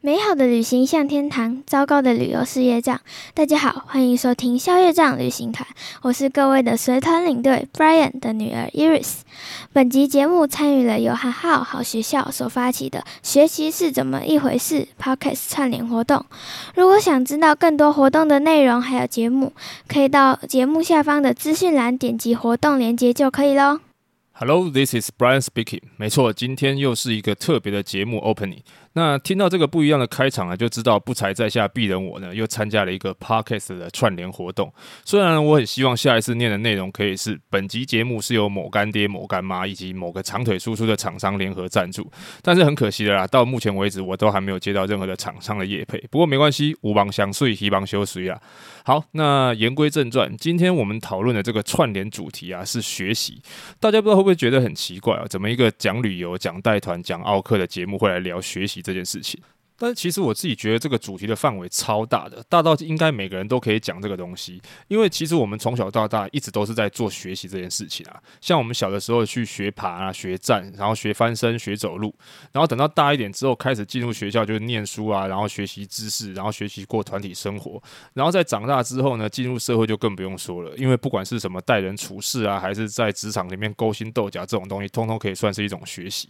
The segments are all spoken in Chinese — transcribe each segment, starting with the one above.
美好的旅行像天堂，糟糕的旅游是业障。大家好，欢迎收听消业障旅行团，我是各位的随团领队 Brian 的女儿 Iris。本集节目参与了由哈好好学校所发起的“学习是怎么一回事 ”Podcast 串联活动。如果想知道更多活动的内容还有节目，可以到节目下方的资讯栏点击活动链接就可以喽。Hello, this is Brian speaking。没错，今天又是一个特别的节目 opening。那听到这个不一样的开场啊，就知道不才在下鄙人我呢，又参加了一个 podcast 的串联活动。虽然我很希望下一次念的内容可以是本集节目是由某干爹、某干妈以及某个长腿叔叔的厂商联合赞助，但是很可惜的啦，到目前为止我都还没有接到任何的厂商的业配。不过没关系，无帮相随，希帮修随啊。好，那言归正传，今天我们讨论的这个串联主题啊是学习。大家不知道会不会觉得很奇怪啊？怎么一个讲旅游、讲带团、讲奥客的节目会来聊学习？这件事情。但其实我自己觉得这个主题的范围超大的，大到应该每个人都可以讲这个东西。因为其实我们从小到大一直都是在做学习这件事情啊。像我们小的时候去学爬啊、学站，然后学翻身、学走路，然后等到大一点之后开始进入学校就是念书啊，然后学习知识，然后学习过团体生活。然后在长大之后呢，进入社会就更不用说了。因为不管是什么待人处事啊，还是在职场里面勾心斗角这种东西，通通可以算是一种学习。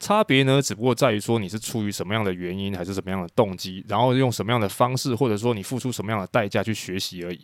差别呢，只不过在于说你是出于什么样的原因还是。什么样的动机，然后用什么样的方式，或者说你付出什么样的代价去学习而已。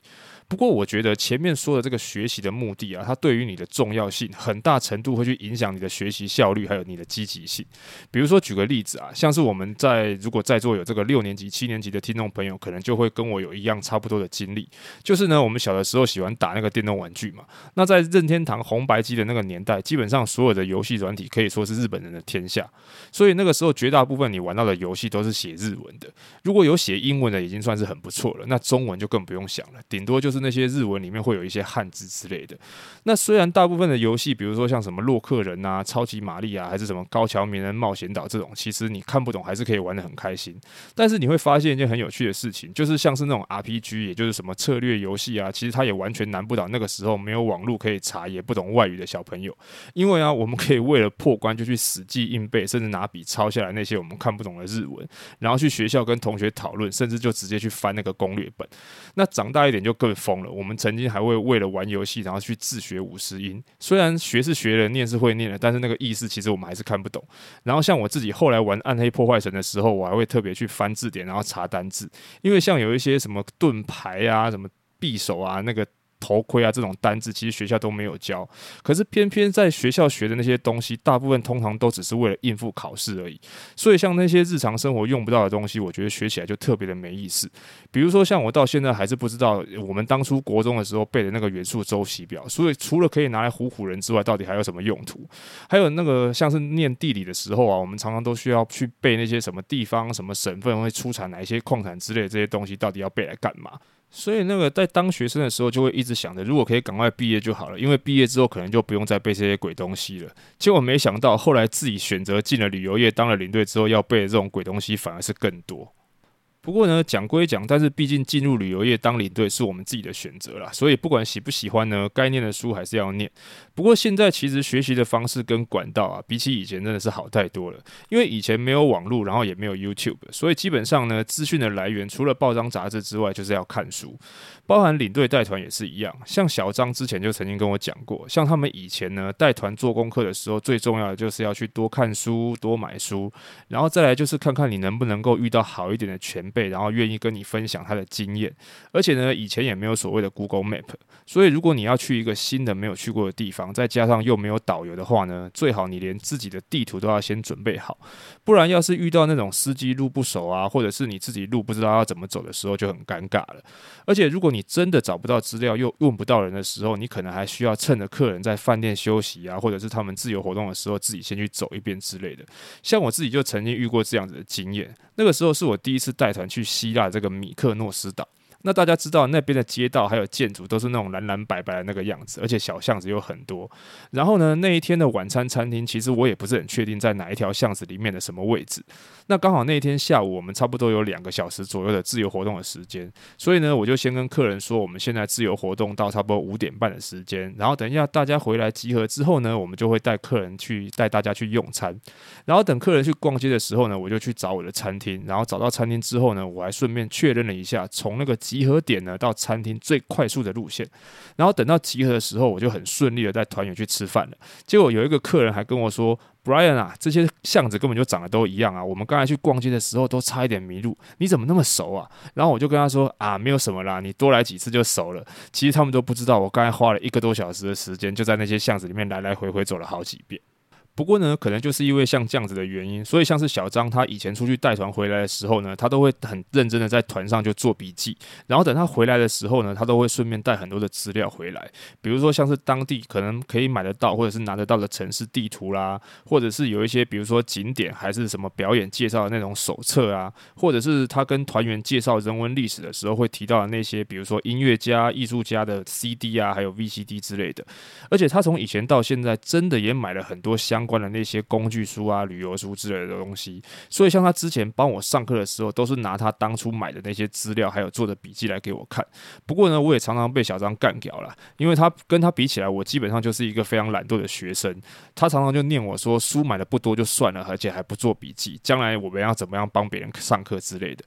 不过，我觉得前面说的这个学习的目的啊，它对于你的重要性，很大程度会去影响你的学习效率，还有你的积极性。比如说，举个例子啊，像是我们在如果在座有这个六年级、七年级的听众朋友，可能就会跟我有一样差不多的经历。就是呢，我们小的时候喜欢打那个电动玩具嘛。那在任天堂红白机的那个年代，基本上所有的游戏软体可以说是日本人的天下。所以那个时候，绝大部分你玩到的游戏都是写日文的。如果有写英文的，已经算是很不错了。那中文就更不用想了，顶多就。是那些日文里面会有一些汉字之类的。那虽然大部分的游戏，比如说像什么洛克人啊、超级玛丽啊，还是什么高桥名人冒险岛这种，其实你看不懂，还是可以玩得很开心。但是你会发现一件很有趣的事情，就是像是那种 RPG，也就是什么策略游戏啊，其实它也完全难不倒那个时候没有网络可以查，也不懂外语的小朋友。因为啊，我们可以为了破关就去死记硬背，甚至拿笔抄下来那些我们看不懂的日文，然后去学校跟同学讨论，甚至就直接去翻那个攻略本。那长大一点就更疯了。我们曾经还会为了玩游戏，然后去自学五十音。虽然学是学了，念是会念了，但是那个意思其实我们还是看不懂。然后像我自己后来玩《暗黑破坏神》的时候，我还会特别去翻字典，然后查单字，因为像有一些什么盾牌啊、什么匕首啊，那个。头盔啊，这种单字其实学校都没有教，可是偏偏在学校学的那些东西，大部分通常都只是为了应付考试而已。所以像那些日常生活用不到的东西，我觉得学起来就特别的没意思。比如说像我到现在还是不知道我们当初国中的时候背的那个元素周期表，所以除了可以拿来唬唬人之外，到底还有什么用途？还有那个像是念地理的时候啊，我们常常都需要去背那些什么地方、什么省份会出产哪一些矿产之类的这些东西，到底要背来干嘛？所以那个在当学生的时候，就会一直想着，如果可以赶快毕业就好了，因为毕业之后可能就不用再背这些鬼东西了。结果没想到，后来自己选择进了旅游业，当了领队之后，要背的这种鬼东西反而是更多。不过呢，讲归讲，但是毕竟进入旅游业当领队是我们自己的选择啦，所以不管喜不喜欢呢，该念的书还是要念。不过现在其实学习的方式跟管道啊，比起以前真的是好太多了。因为以前没有网络，然后也没有 YouTube，所以基本上呢，资讯的来源除了报章杂志之外，就是要看书。包含领队带团也是一样，像小张之前就曾经跟我讲过，像他们以前呢带团做功课的时候，最重要的就是要去多看书、多买书，然后再来就是看看你能不能够遇到好一点的前辈，然后愿意跟你分享他的经验。而且呢，以前也没有所谓的 Google Map，所以如果你要去一个新的没有去过的地方，再加上又没有导游的话呢，最好你连自己的地图都要先准备好，不然要是遇到那种司机路不熟啊，或者是你自己路不知道要怎么走的时候，就很尴尬了。而且如果你真的找不到资料，又问不到人的时候，你可能还需要趁着客人在饭店休息啊，或者是他们自由活动的时候，自己先去走一遍之类的。像我自己就曾经遇过这样子的经验，那个时候是我第一次带团去希腊这个米克诺斯岛。那大家知道那边的街道还有建筑都是那种蓝蓝白白的那个样子，而且小巷子有很多。然后呢，那一天的晚餐餐厅其实我也不是很确定在哪一条巷子里面的什么位置。那刚好那一天下午我们差不多有两个小时左右的自由活动的时间，所以呢，我就先跟客人说我们现在自由活动到差不多五点半的时间，然后等一下大家回来集合之后呢，我们就会带客人去带大家去用餐。然后等客人去逛街的时候呢，我就去找我的餐厅，然后找到餐厅之后呢，我还顺便确认了一下从那个。集合点呢，到餐厅最快速的路线，然后等到集合的时候，我就很顺利的带团员去吃饭了。结果有一个客人还跟我说：“Brian 啊，这些巷子根本就长得都一样啊，我们刚才去逛街的时候都差一点迷路，你怎么那么熟啊？”然后我就跟他说：“啊，没有什么啦，你多来几次就熟了。”其实他们都不知道，我刚才花了一个多小时的时间，就在那些巷子里面来来回回走了好几遍。不过呢，可能就是因为像这样子的原因，所以像是小张他以前出去带团回来的时候呢，他都会很认真的在团上就做笔记，然后等他回来的时候呢，他都会顺便带很多的资料回来，比如说像是当地可能可以买得到或者是拿得到的城市地图啦，或者是有一些比如说景点还是什么表演介绍的那种手册啊，或者是他跟团员介绍人文历史的时候会提到的那些，比如说音乐家、艺术家的 CD 啊，还有 VCD 之类的，而且他从以前到现在真的也买了很多相。相关的那些工具书啊、旅游书之类的东西，所以像他之前帮我上课的时候，都是拿他当初买的那些资料还有做的笔记来给我看。不过呢，我也常常被小张干掉了，因为他跟他比起来，我基本上就是一个非常懒惰的学生。他常常就念我说书买的不多就算了，而且还不做笔记，将来我们要怎么样帮别人上课之类的。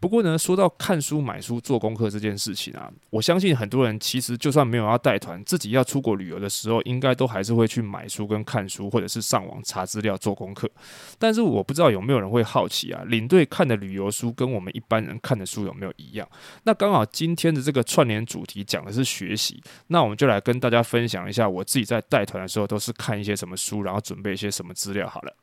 不过呢，说到看书、买书、做功课这件事情啊，我相信很多人其实就算没有要带团，自己要出国旅游的时候，应该都还是会去买书跟看书，或者是上网查资料做功课。但是我不知道有没有人会好奇啊，领队看的旅游书跟我们一般人看的书有没有一样？那刚好今天的这个串联主题讲的是学习，那我们就来跟大家分享一下我自己在带团的时候都是看一些什么书，然后准备一些什么资料好了。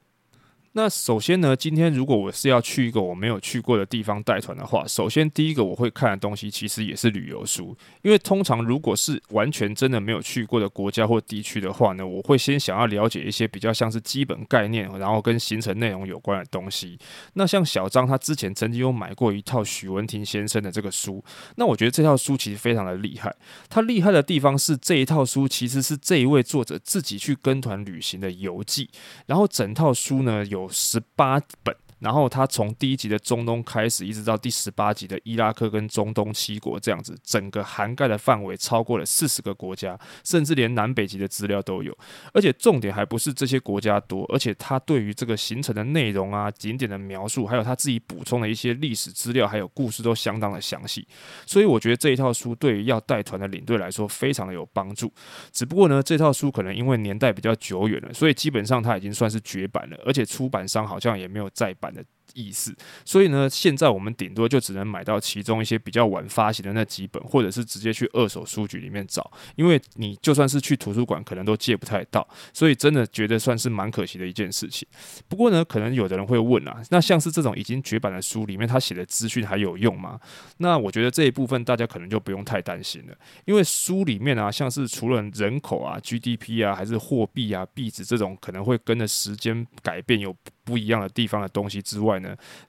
那首先呢，今天如果我是要去一个我没有去过的地方带团的话，首先第一个我会看的东西其实也是旅游书，因为通常如果是完全真的没有去过的国家或地区的话呢，我会先想要了解一些比较像是基本概念，然后跟行程内容有关的东西。那像小张他之前曾经有买过一套许文婷先生的这个书，那我觉得这套书其实非常的厉害。他厉害的地方是这一套书其实是这一位作者自己去跟团旅行的游记，然后整套书呢有。十八本。然后他从第一集的中东开始，一直到第十八集的伊拉克跟中东七国这样子，整个涵盖的范围超过了四十个国家，甚至连南北极的资料都有。而且重点还不是这些国家多，而且他对于这个行程的内容啊、景点的描述，还有他自己补充的一些历史资料，还有故事都相当的详细。所以我觉得这一套书对于要带团的领队来说非常的有帮助。只不过呢，这套书可能因为年代比较久远了，所以基本上它已经算是绝版了，而且出版商好像也没有再版。的意思，所以呢，现在我们顶多就只能买到其中一些比较晚发行的那几本，或者是直接去二手书局里面找，因为你就算是去图书馆，可能都借不太到，所以真的觉得算是蛮可惜的一件事情。不过呢，可能有的人会问啊，那像是这种已经绝版的书里面，他写的资讯还有用吗？那我觉得这一部分大家可能就不用太担心了，因为书里面啊，像是除了人口啊、GDP 啊，还是货币啊、币值这种可能会跟着时间改变有不一样的地方的东西之外，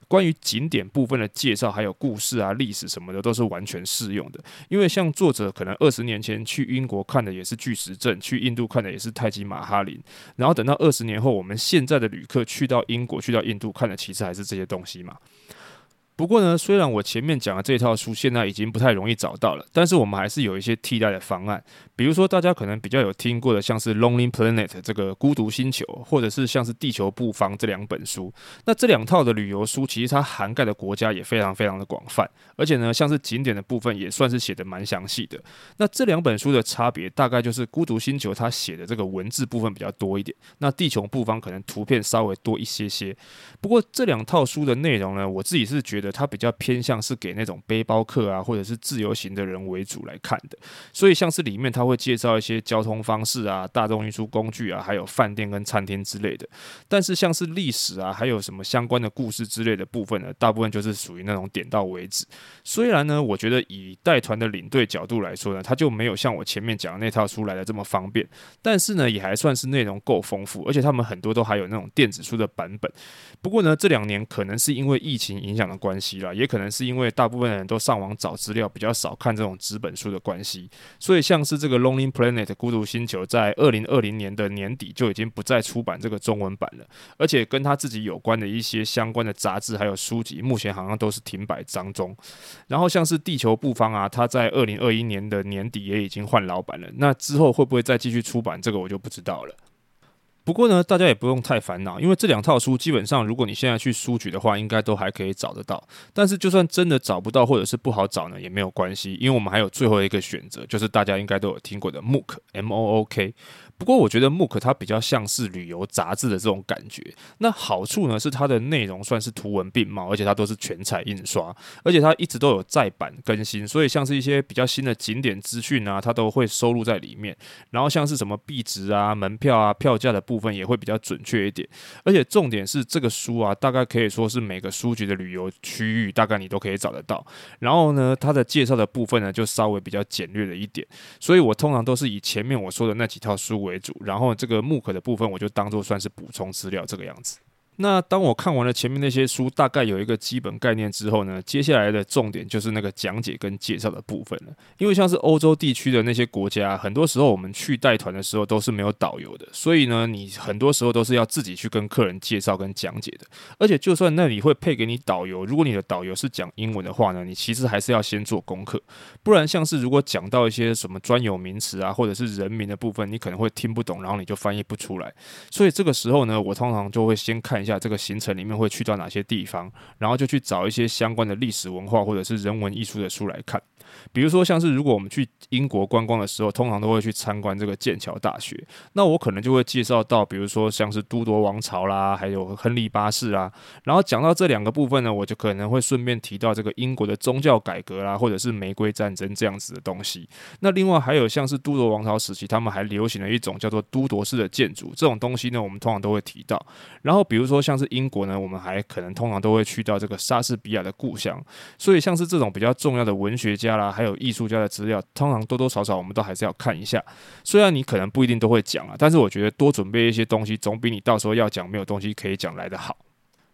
关于景点部分的介绍，还有故事啊、历史什么的，都是完全适用的。因为像作者可能二十年前去英国看的也是巨石阵，去印度看的也是泰姬玛哈林，然后等到二十年后，我们现在的旅客去到英国、去到印度看的，其实还是这些东西嘛。不过呢，虽然我前面讲的这套书现在已经不太容易找到了，但是我们还是有一些替代的方案。比如说，大家可能比较有听过的，像是《Lonely Planet》这个孤独星球，或者是像是《地球布方》这两本书。那这两套的旅游书，其实它涵盖的国家也非常非常的广泛，而且呢，像是景点的部分也算是写得蛮详细的。那这两本书的差别，大概就是《孤独星球》它写的这个文字部分比较多一点，那《地球布方》可能图片稍微多一些些。不过这两套书的内容呢，我自己是觉得。它比较偏向是给那种背包客啊，或者是自由行的人为主来看的。所以像是里面它会介绍一些交通方式啊、大众运输工具啊，还有饭店跟餐厅之类的。但是像是历史啊，还有什么相关的故事之类的部分呢，大部分就是属于那种点到为止。虽然呢，我觉得以带团的领队角度来说呢，它就没有像我前面讲的那套书来的这么方便，但是呢，也还算是内容够丰富，而且他们很多都还有那种电子书的版本。不过呢，这两年可能是因为疫情影响的关系啦，也可能是因为大部分人都上网找资料，比较少看这种纸本书的关系，所以像是这个《Lonely Planet》孤独星球，在二零二零年的年底就已经不再出版这个中文版了，而且跟他自己有关的一些相关的杂志还有书籍，目前好像都是停摆当中。然后像是《地球布方》啊，他在二零二一年的年底也已经换老板了，那之后会不会再继续出版，这个我就不知道了。不过呢，大家也不用太烦恼，因为这两套书基本上，如果你现在去书局的话，应该都还可以找得到。但是就算真的找不到，或者是不好找呢，也没有关系，因为我们还有最后一个选择，就是大家应该都有听过的 MOOC，M O O K。不过我觉得 MOOC 它比较像是旅游杂志的这种感觉。那好处呢是它的内容算是图文并茂，而且它都是全彩印刷，而且它一直都有再版更新，所以像是一些比较新的景点资讯啊，它都会收录在里面。然后像是什么币值啊、门票啊、票价的部分也会比较准确一点。而且重点是这个书啊，大概可以说是每个书局的旅游区域大概你都可以找得到。然后呢，它的介绍的部分呢就稍微比较简略了一点，所以我通常都是以前面我说的那几套书为主，然后这个木刻的部分我就当做算是补充资料这个样子。那当我看完了前面那些书，大概有一个基本概念之后呢，接下来的重点就是那个讲解跟介绍的部分了。因为像是欧洲地区的那些国家，很多时候我们去带团的时候都是没有导游的，所以呢，你很多时候都是要自己去跟客人介绍跟讲解的。而且就算那里会配给你导游，如果你的导游是讲英文的话呢，你其实还是要先做功课，不然像是如果讲到一些什么专有名词啊，或者是人名的部分，你可能会听不懂，然后你就翻译不出来。所以这个时候呢，我通常就会先看下这个行程里面会去到哪些地方，然后就去找一些相关的历史文化或者是人文艺术的书来看。比如说，像是如果我们去英国观光的时候，通常都会去参观这个剑桥大学。那我可能就会介绍到，比如说像是都铎王朝啦，还有亨利八世啦。然后讲到这两个部分呢，我就可能会顺便提到这个英国的宗教改革啦，或者是玫瑰战争这样子的东西。那另外还有像是都铎王朝时期，他们还流行了一种叫做都铎式的建筑，这种东西呢，我们通常都会提到。然后比如说像是英国呢，我们还可能通常都会去到这个莎士比亚的故乡。所以像是这种比较重要的文学家啦，还有艺术家的资料，通常多多少少我们都还是要看一下。虽然你可能不一定都会讲啊，但是我觉得多准备一些东西，总比你到时候要讲没有东西可以讲来的好。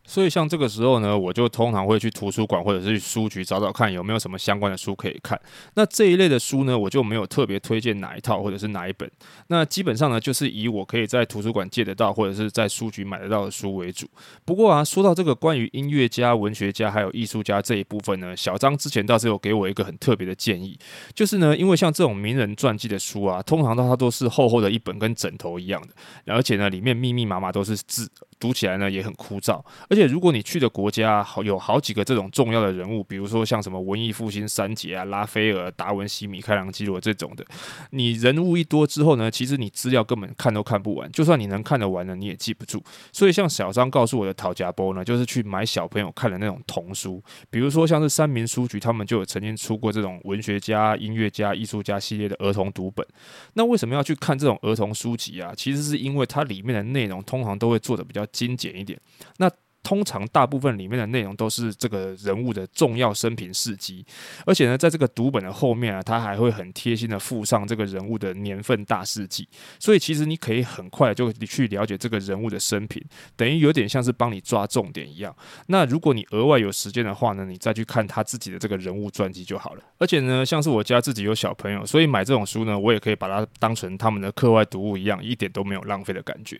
所以像这个时候呢，我就通常会去图书馆或者是去书局找找看有没有什么相关的书可以看。那这一类的书呢，我就没有特别推荐哪一套或者是哪一本。那基本上呢，就是以我可以在图书馆借得到或者是在书局买得到的书为主。不过啊，说到这个关于音乐家、文学家还有艺术家这一部分呢，小张之前倒是有给我一个很特别的建议，就是呢，因为像这种名人传记的书啊，通常它都是厚厚的一本，跟枕头一样的，而且呢，里面密密麻麻都是字。读起来呢也很枯燥，而且如果你去的国家好有好几个这种重要的人物，比如说像什么文艺复兴三杰啊、拉斐尔、达文西、米开朗基罗这种的，你人物一多之后呢，其实你资料根本看都看不完，就算你能看得完呢，你也记不住。所以像小张告诉我的讨价包呢，就是去买小朋友看的那种童书，比如说像是三民书局，他们就有曾经出过这种文学家、音乐家、艺术家系列的儿童读本。那为什么要去看这种儿童书籍啊？其实是因为它里面的内容通常都会做得比较精简一点，那。通常大部分里面的内容都是这个人物的重要生平事迹，而且呢，在这个读本的后面啊，他还会很贴心的附上这个人物的年份大事记，所以其实你可以很快就去了解这个人物的生平，等于有点像是帮你抓重点一样。那如果你额外有时间的话呢，你再去看他自己的这个人物传记就好了。而且呢，像是我家自己有小朋友，所以买这种书呢，我也可以把它当成他们的课外读物一样，一点都没有浪费的感觉。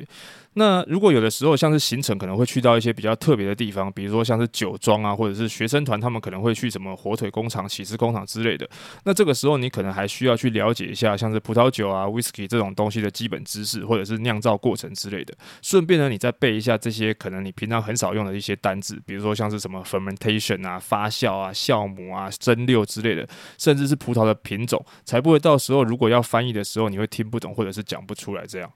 那如果有的时候像是行程可能会去到一些比较特别的地方，比如说像是酒庄啊，或者是学生团，他们可能会去什么火腿工厂、起司工厂之类的。那这个时候，你可能还需要去了解一下，像是葡萄酒啊、whisky 这种东西的基本知识，或者是酿造过程之类的。顺便呢，你再背一下这些可能你平常很少用的一些单字，比如说像是什么 fermentation 啊、发酵啊、酵母啊、蒸馏之类的，甚至是葡萄的品种，才不会到时候如果要翻译的时候，你会听不懂或者是讲不出来这样。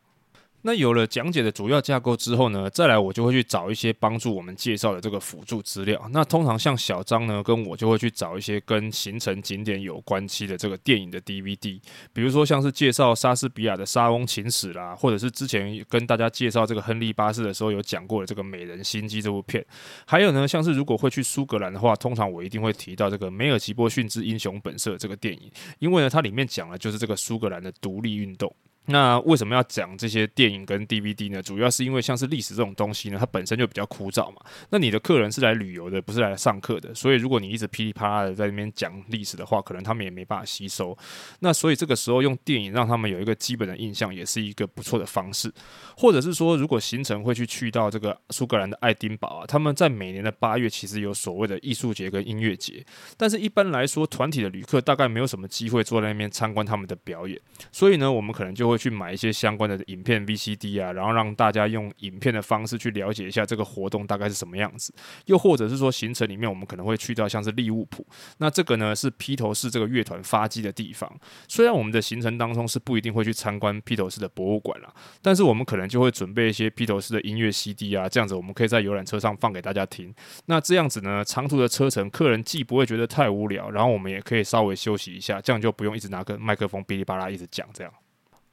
那有了讲解的主要架构之后呢，再来我就会去找一些帮助我们介绍的这个辅助资料。那通常像小张呢，跟我就会去找一些跟行程景点有关系的这个电影的 DVD，比如说像是介绍莎士比亚的《莎翁情史》啦，或者是之前跟大家介绍这个亨利八世的时候有讲过的这个《美人心机》这部片。还有呢，像是如果会去苏格兰的话，通常我一定会提到这个《梅尔吉波逊之英雄本色》这个电影，因为呢，它里面讲的就是这个苏格兰的独立运动。那为什么要讲这些电影跟 DVD 呢？主要是因为像是历史这种东西呢，它本身就比较枯燥嘛。那你的客人是来旅游的，不是来上课的，所以如果你一直噼里啪啦的在那边讲历史的话，可能他们也没办法吸收。那所以这个时候用电影让他们有一个基本的印象，也是一个不错的方式。或者是说，如果行程会去去到这个苏格兰的爱丁堡啊，他们在每年的八月其实有所谓的艺术节跟音乐节，但是一般来说，团体的旅客大概没有什么机会坐在那边参观他们的表演，所以呢，我们可能就会。去买一些相关的影片 VCD 啊，然后让大家用影片的方式去了解一下这个活动大概是什么样子。又或者是说，行程里面我们可能会去到像是利物浦，那这个呢是披头士这个乐团发迹的地方。虽然我们的行程当中是不一定会去参观披头士的博物馆啦，但是我们可能就会准备一些披头士的音乐 CD 啊，这样子我们可以在游览车上放给大家听。那这样子呢，长途的车程，客人既不会觉得太无聊，然后我们也可以稍微休息一下，这样就不用一直拿个麦克风哔哩吧啦一直讲这样。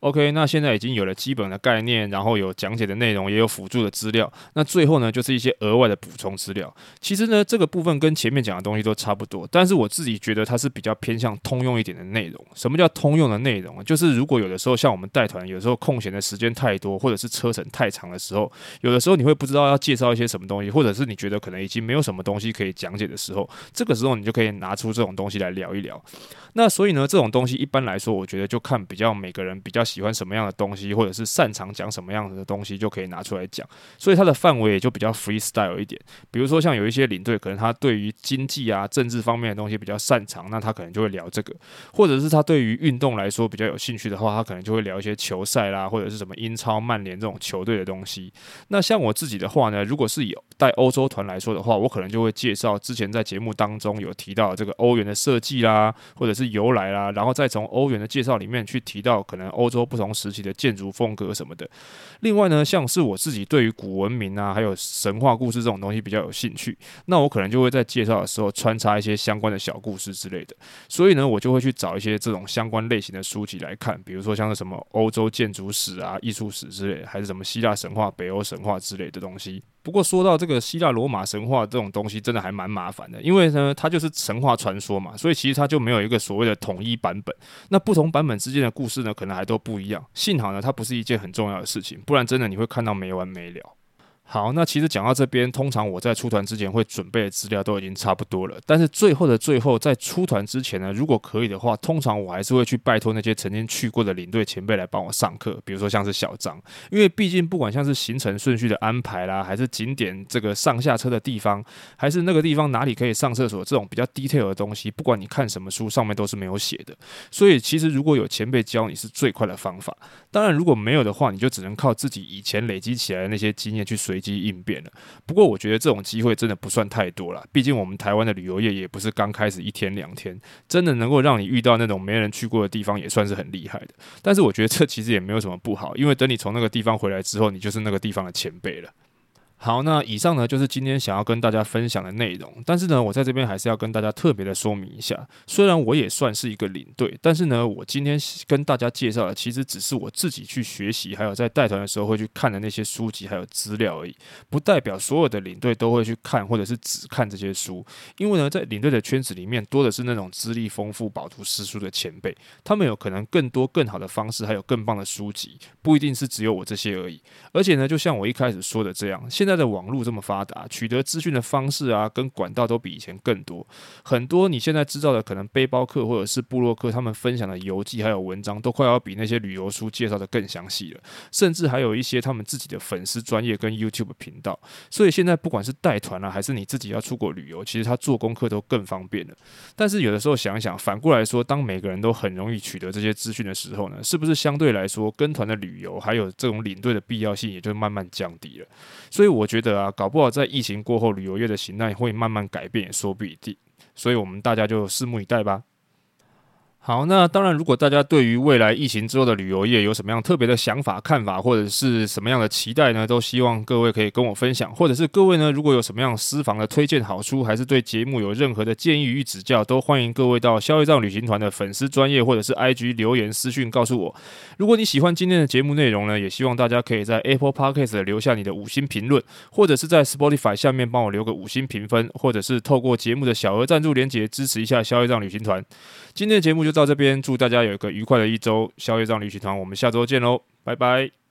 OK，那现在已经有了基本的概念，然后有讲解的内容，也有辅助的资料。那最后呢，就是一些额外的补充资料。其实呢，这个部分跟前面讲的东西都差不多，但是我自己觉得它是比较偏向通用一点的内容。什么叫通用的内容？就是如果有的时候像我们带团，有时候空闲的时间太多，或者是车程太长的时候，有的时候你会不知道要介绍一些什么东西，或者是你觉得可能已经没有什么东西可以讲解的时候，这个时候你就可以拿出这种东西来聊一聊。那所以呢，这种东西一般来说，我觉得就看比较每个人比较喜欢什么样的东西。或者是擅长讲什么样子的东西，就可以拿出来讲，所以它的范围也就比较 freestyle 一点。比如说像有一些领队，可能他对于经济啊、政治方面的东西比较擅长，那他可能就会聊这个；或者是他对于运动来说比较有兴趣的话，他可能就会聊一些球赛啦，或者是什么英超、曼联这种球队的东西。那像我自己的话呢，如果是有带欧洲团来说的话，我可能就会介绍之前在节目当中有提到这个欧元的设计啦，或者是由来啦，然后再从欧元的介绍里面去提到可能欧洲不同时期的。建筑风格什么的。另外呢，像是我自己对于古文明啊，还有神话故事这种东西比较有兴趣，那我可能就会在介绍的时候穿插一些相关的小故事之类的。所以呢，我就会去找一些这种相关类型的书籍来看，比如说像是什么欧洲建筑史啊、艺术史之类，还是什么希腊神话、北欧神话之类的东西。不过说到这个希腊罗马神话这种东西，真的还蛮麻烦的，因为呢，它就是神话传说嘛，所以其实它就没有一个所谓的统一版本。那不同版本之间的故事呢，可能还都不一样。幸好呢，它不是一件很重要的事情，不然真的你会看到没完没了。好，那其实讲到这边，通常我在出团之前会准备的资料都已经差不多了。但是最后的最后，在出团之前呢，如果可以的话，通常我还是会去拜托那些曾经去过的领队前辈来帮我上课。比如说像是小张，因为毕竟不管像是行程顺序的安排啦，还是景点这个上下车的地方，还是那个地方哪里可以上厕所这种比较 detail 的东西，不管你看什么书，上面都是没有写的。所以其实如果有前辈教你是最快的方法。当然如果没有的话，你就只能靠自己以前累积起来的那些经验去随。随机应变了，不过我觉得这种机会真的不算太多了。毕竟我们台湾的旅游业也不是刚开始一天两天，真的能够让你遇到那种没人去过的地方，也算是很厉害的。但是我觉得这其实也没有什么不好，因为等你从那个地方回来之后，你就是那个地方的前辈了。好，那以上呢就是今天想要跟大家分享的内容。但是呢，我在这边还是要跟大家特别的说明一下，虽然我也算是一个领队，但是呢，我今天跟大家介绍的其实只是我自己去学习，还有在带团的时候会去看的那些书籍还有资料而已，不代表所有的领队都会去看或者是只看这些书。因为呢，在领队的圈子里面，多的是那种资历丰富、饱读诗书的前辈，他们有可能更多、更好的方式，还有更棒的书籍，不一定是只有我这些而已。而且呢，就像我一开始说的这样，现在。现在的网络这么发达，取得资讯的方式啊，跟管道都比以前更多。很多你现在知道的，可能背包客或者是部落客，他们分享的游记还有文章，都快要比那些旅游书介绍的更详细了。甚至还有一些他们自己的粉丝专业跟 YouTube 频道。所以现在不管是带团啊，还是你自己要出国旅游，其实他做功课都更方便了。但是有的时候想想，反过来说，当每个人都很容易取得这些资讯的时候呢，是不是相对来说，跟团的旅游还有这种领队的必要性也就慢慢降低了？所以我。觉得啊，搞不好在疫情过后，旅游业的形态会慢慢改变，也说不一定。所以，我们大家就拭目以待吧。好，那当然，如果大家对于未来疫情之后的旅游业有什么样特别的想法、看法，或者是什么样的期待呢？都希望各位可以跟我分享，或者是各位呢，如果有什么样私房的推荐好书，还是对节目有任何的建议与指教，都欢迎各位到消费账旅行团的粉丝专业或者是 IG 留言私讯告诉我。如果你喜欢今天的节目内容呢，也希望大家可以在 Apple Podcast 留下你的五星评论，或者是在 Spotify 下面帮我留个五星评分，或者是透过节目的小额赞助连结支持一下消费账旅行团。今天的节目就到这边，祝大家有一个愉快的一周。消业障旅行团，我们下周见喽，拜拜。